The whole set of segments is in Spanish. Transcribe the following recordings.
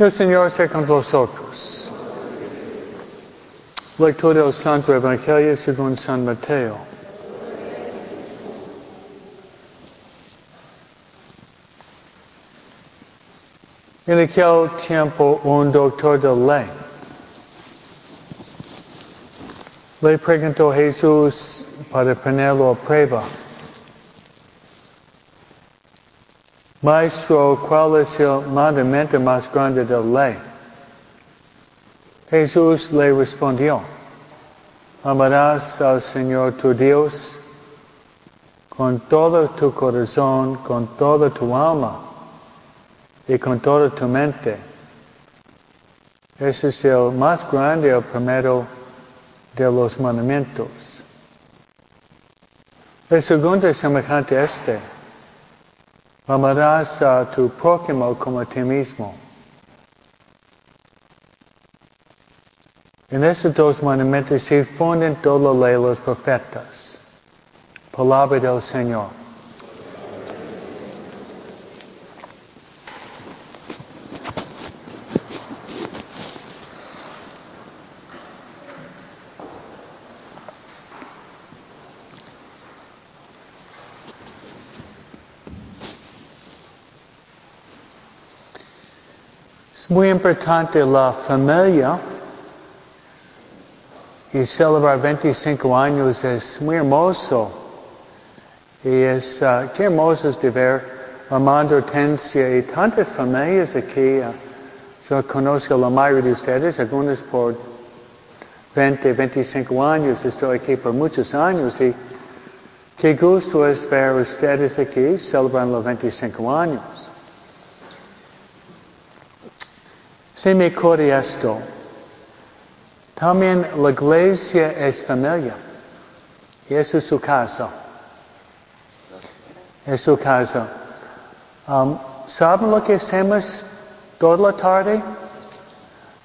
El Señor sea con vosotros. Lectura del Santo Evangelio según San Mateo. En aquel tiempo un doctor de ley le preguntó Jesús para ponerlo a prueba. Maestro, ¿cuál es el mandamiento más grande de la ley? Jesús le respondió, amarás al Señor tu Dios con todo tu corazón, con toda tu alma y con toda tu mente. Ese es el más grande, el primero de los mandamientos. El segundo es semejante a este. Amarás a tu prójimo como a ti mismo. En estos dos mandamientos se funden leyes los profetas. Palabra del Señor. Es muy importante la familia y celebrar 25 años es muy hermoso. Y es, uh, qué hermoso es de ver Armando Hortensia y tantas familias aquí. Uh, yo conozco la mayoría de ustedes, algunos por 20, 25 años, estoy aquí por muchos años y qué gusto es ver ustedes aquí celebrando los 25 años. Se me ocurre esto. También la iglesia es familia. Y eso es su casa. Es su casa. Um, ¿Saben lo que hacemos toda la tarde?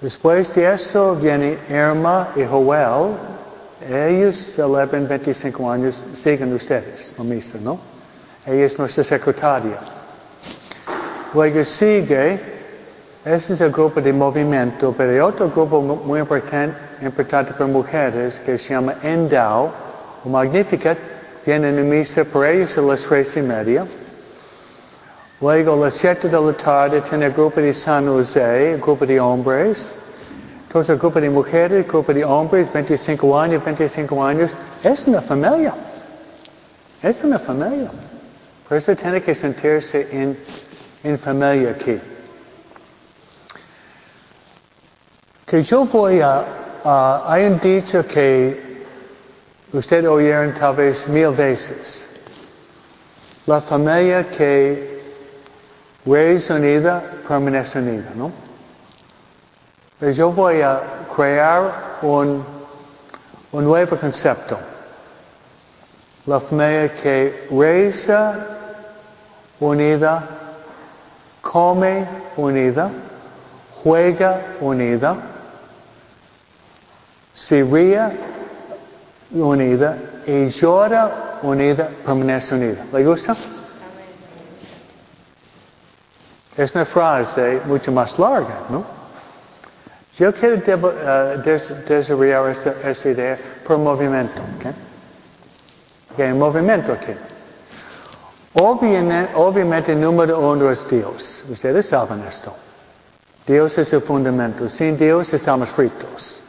Después de esto viene Irma y Joel. Ellos celebran 25 años. Siguen ustedes la misa, ¿no? Ella es nuestra secretaria. Luego sigue ese es el grupo de movimiento, pero hay otro grupo muy importante, importante para mujeres que se llama Endow o Magnificat. Vienen a misa por ellos a las tres y media. Luego a las siete de la tarde tiene el grupo de San José, el grupo de hombres. Entonces el grupo de mujeres, el grupo de hombres, 25 años, 25 años. Es una familia. Es una familia. Por eso tiene que sentirse en, en familia aquí. Que yo voy a, uh, hay un dicho que ustedes oyeron tal vez mil veces. La familia que es unida permanece unida, ¿no? Pero yo voy a crear un, un nuevo concepto. La familia que reza unida, come unida, juega unida, se ríe unida y llora unida, permanece unida. ¿Le gusta? Es una frase mucho más larga, ¿no? Yo quiero uh, des desarrollar esta, esta, idea por movimiento, ¿ok? Ok, movimiento aquí. Obviamente, obviamente, número uno es Dios. Ustedes saben esto. Dios es el fundamento. Sin Dios estamos fritos.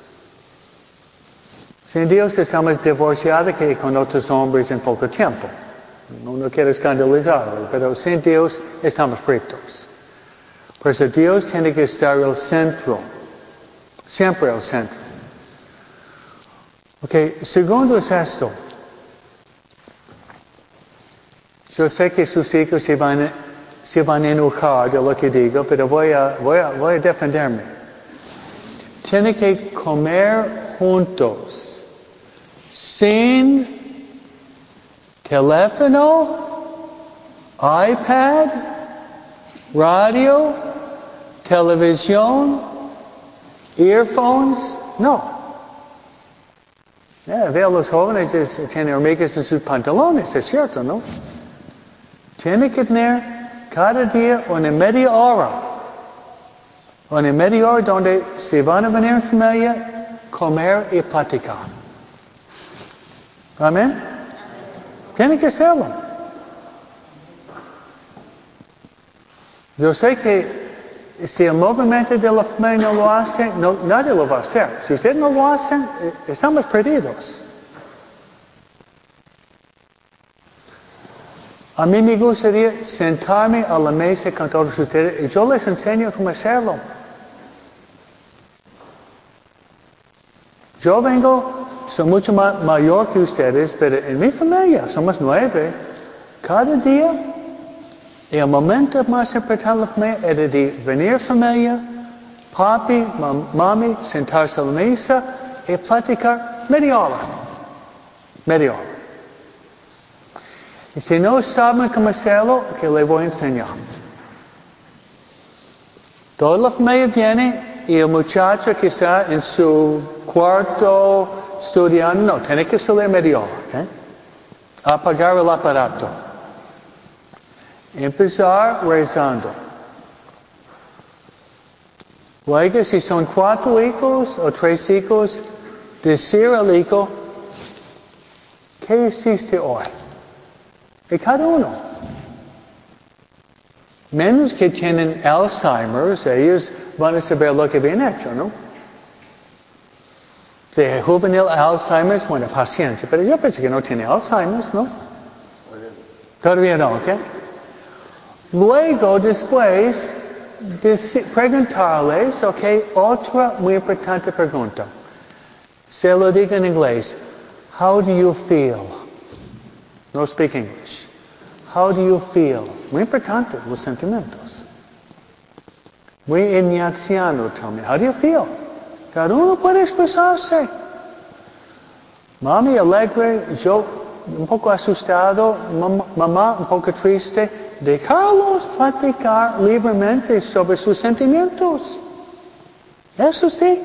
Sin Dios estamos divorciados que con otros hombres en poco tiempo. No, quiero escandalizarlo, pero sin Dios estamos fritos. Por eso Dios tiene que estar el centro. Siempre el centro. Ok, segundo es esto. Yo sé que sus hijos se van, se van a enojar de lo que digo, pero voy a, voy a, voy a defenderme. Tiene que comer juntos sin teléfono, iPad, radio, televisión, earphones, no. Yeah, veo los jóvenes tienen hormigas en sus pantalones, es cierto, ¿no? Tiene que tener cada día una media hora Una media hora donde si van a venir en familia, comer y platicar. Amén. Tiene que serlo. Yo sé que si el movimiento de la familia no lo hace, no, nadie lo va a hacer. Si ustedes no lo hacen, eh, estamos perdidos. A mí me gustaría sentarme a la mesa con todos ustedes y yo les enseño cómo hacerlo. Yo vengo, soy mucho más mayor que ustedes, pero en mi familia somos nueve. Cada día, el momento más importante era de venir familia, papi, mami, sentarse a la mesa y platicar media hora. Media hora. Y si no saben cómo hacerlo, que le voy a enseñar. Toda la familia viene y el muchacho que está en su cuarto estudiando, no, tiene que salir media eh? hora, ¿okay? Apagar el aparato. Empezar rezando. Luego, si son cuatro hijos o tres hijos, decir al hijo, ¿qué hiciste hoy? Y cada uno. Menos que tienen Alzheimer's, ellos van a saber lo que bien hecho, ¿no? Si es juvenil Alzheimer's, bueno, paciencia, pero yo pensé que no tiene Alzheimer's, ¿no? Todavía no, ¿ok? Luego, después, de preguntarles, ok, otra muy importante pregunta. Se lo digo en inglés. How do you feel? No speak English. How do you feel? Muy importante, los sentimientos. Muy ignaciano también. How do you feel? Cada uno puede expresarse. Mami alegre, yo un poco asustado, mamá un poco triste. Dejarlos platicar libremente sobre sus sentimientos. Eso sí.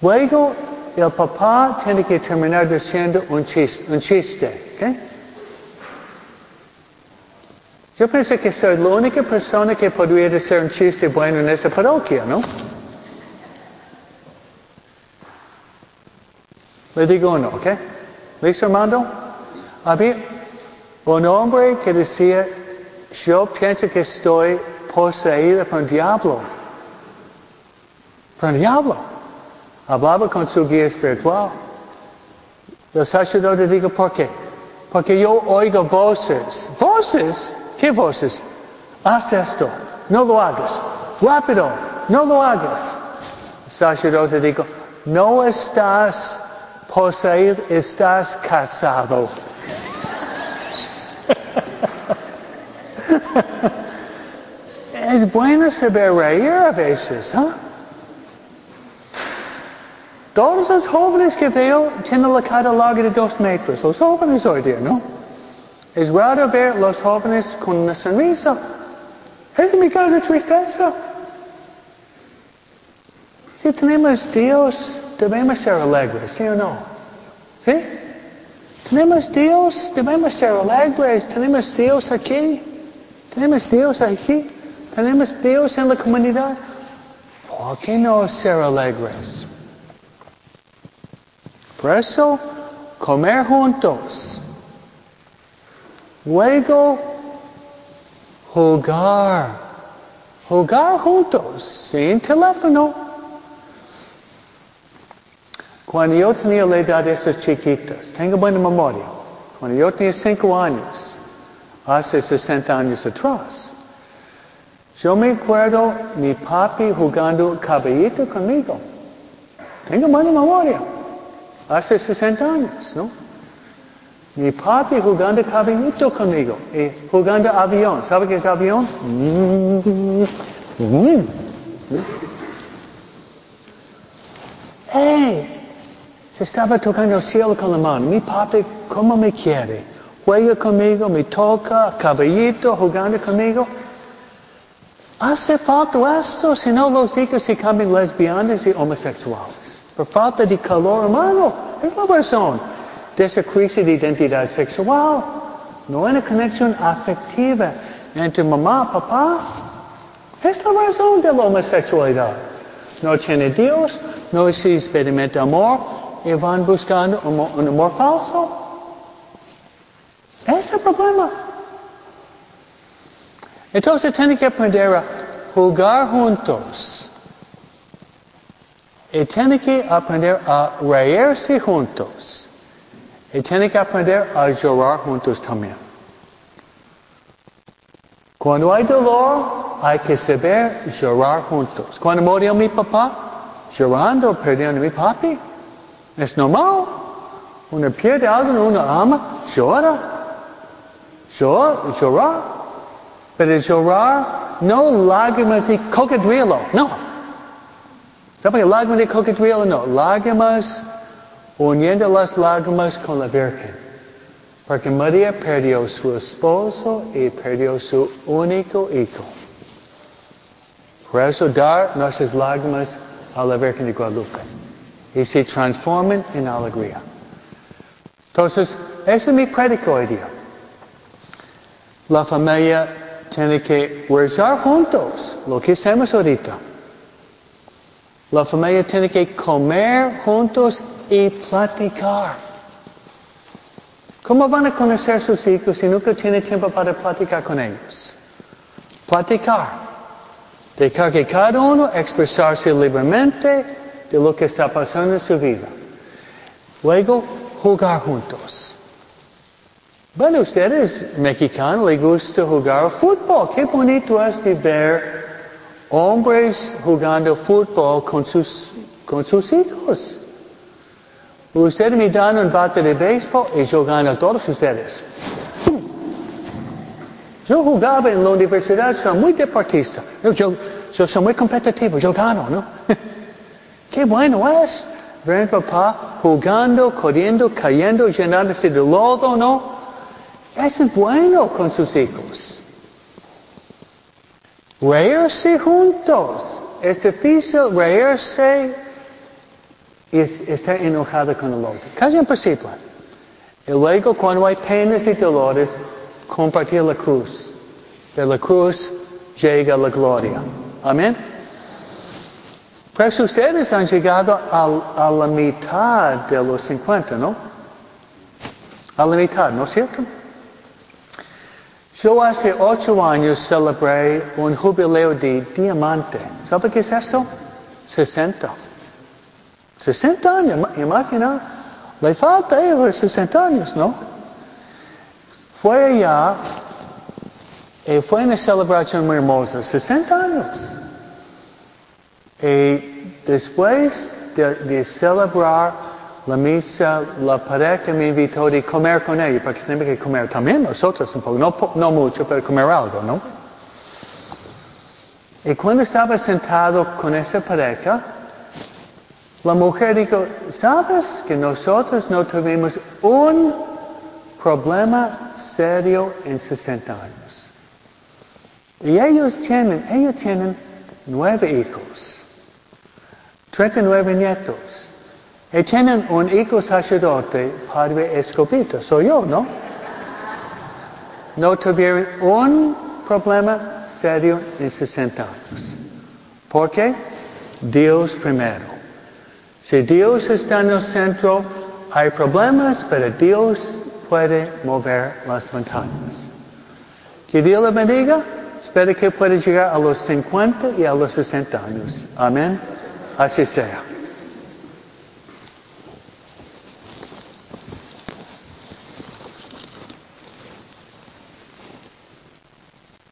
Luego, el papá tiene que terminar diciendo un chiste. Un chiste. Yo pensé que soy la única persona que podría decir un chiste bueno en esa parroquia, ¿no? Le digo uno, ¿ok? ¿Listo, Armando? Había un hombre que decía, yo pienso que estoy poseído por un diablo. Por un diablo. Hablaba con su guía espiritual. El sacerdote dijo, ¿por qué? Porque yo oigo voces. ¿Voces? ¿Qué voces? Haz esto. No lo hagas. Rápido. No lo hagas. El sacerdote dijo, no estás poseído, estás casado. es bueno saber reír a veces, ¿eh? Todos los jóvenes que veo tienen la cara larga de dos metros. Los jóvenes hoy día, ¿no? Es raro ver los jóvenes con una sonrisa. Es mi cara de tristeza. Si tenemos Dios, debemos ser alegres, ¿sí o no? ¿Sí? Tenemos Dios, debemos ser alegres. Tenemos Dios aquí. Tenemos Dios aquí. Tenemos Dios en la comunidad. ¿Por qué no ser alegres? Por eso, comer juntos. Luego, jugar. Jugar juntos, sin teléfono. Cuando yo tenía la edad de esas chiquitas, tengo buena memoria. Cuando yo tenía cinco años, hace 60 años atrás, yo me acuerdo mi papi jugando caballito conmigo. Tengo buena memoria. Hace 60 años, ¿no? Mi papi jugando caballito conmigo y jugando avión. ¿Sabe qué es avión? ¡Hey! Se estaba tocando el cielo con la mano. Mi papi, ¿cómo me quiere? Juega conmigo, me toca, caballito, jugando conmigo. Hace falta esto, si no los hijos se cambian lesbianas y homosexuales. Por falta de calor humano. Es la razón de esa crisis de identidad sexual. No hay una conexión afectiva entre mamá papá. Es la razón de la homosexualidad. No tiene Dios, no experimenta amor y van buscando un, amor falso. Es el problema. Entonces tienen que aprender a jugar juntos. Y tienen que aprender a reírse juntos. Y tienen que aprender a llorar juntos también. Cuando hay dolor, hay que saber llorar juntos. Cuando murió mi papá, llorando, perdiendo a mi papi, es normal. Uno pierde algo, uno ama, llora. Llora, llorar. Pero llorar, no lágrimas de cocodrilo, no. ¿Saben lágrimas de cocodrilo? No. Lágrimas, uniendo las lágrimas con la Virgen. Porque María perdió su esposo y perdió su único hijo. Por eso dar nuestras lágrimas a la Virgen de Guadalupe. Y se transforman en alegría. Entonces, ese es mi prédico hoy día. La familia tiene que rezar juntos, lo que hacemos ahorita. La familia tiene que comer juntos y platicar. ¿Cómo van a conocer sus hijos si nunca tienen tiempo para platicar con ellos? Platicar. Dejar que cada uno expresarse libremente de lo que está pasando en su vida. Luego, jugar juntos. Bueno, ustedes mexicanos les gusta jugar fútbol. Qué bonito es de ver hombres jugando fútbol con sus, con sus hijos. Ustedes me dan un bate de béisbol y yo gano a todos ustedes. Yo jugaba en la universidad, soy muy deportista. Yo, soy muy competitivo, yo gano, ¿no? Qué bueno es ver papá jugando, corriendo, cayendo, llenándose de lodo, ¿no? Es bueno con sus hijos. Reírse juntos. Es difícil reírse y estar enojado con el otro. Casi imposible. Y luego cuando hay penas y dolores, compartir la cruz. De la cruz llega la gloria. Amén. Pues ustedes han llegado a, a la mitad de los 50, ¿no? A la mitad, ¿no es cierto? Yo hace ocho años celebré un jubileo de diamante. ¿Sabe qué es esto? 60. 60 años, imagina. Le falta eh, 60 años, ¿no? Fue allá y fue una celebración muy hermosa. 60 años. Después de, de celebrar la misa, la pareja me invitó a comer con ella, porque tenemos que comer también nosotros un poco, no, no mucho, pero comer algo, ¿no? Y cuando estaba sentado con esa pareja, la mujer dijo, ¿sabes que nosotros no tuvimos un problema serio en 60 años? Y ellos tienen, ellos tienen nueve hijos, 39 nietos. Y tienen un hijo sacerdote, padre escopita, soy yo, ¿no? No tuvieron un problema serio en 60 años. ¿Por qué? Dios primero. Si Dios está en el centro, hay problemas, pero Dios puede mover las montañas. Que Dios le bendiga. Espero que pueda llegar a los 50 y a los 60 años. Amén. à ses serfs.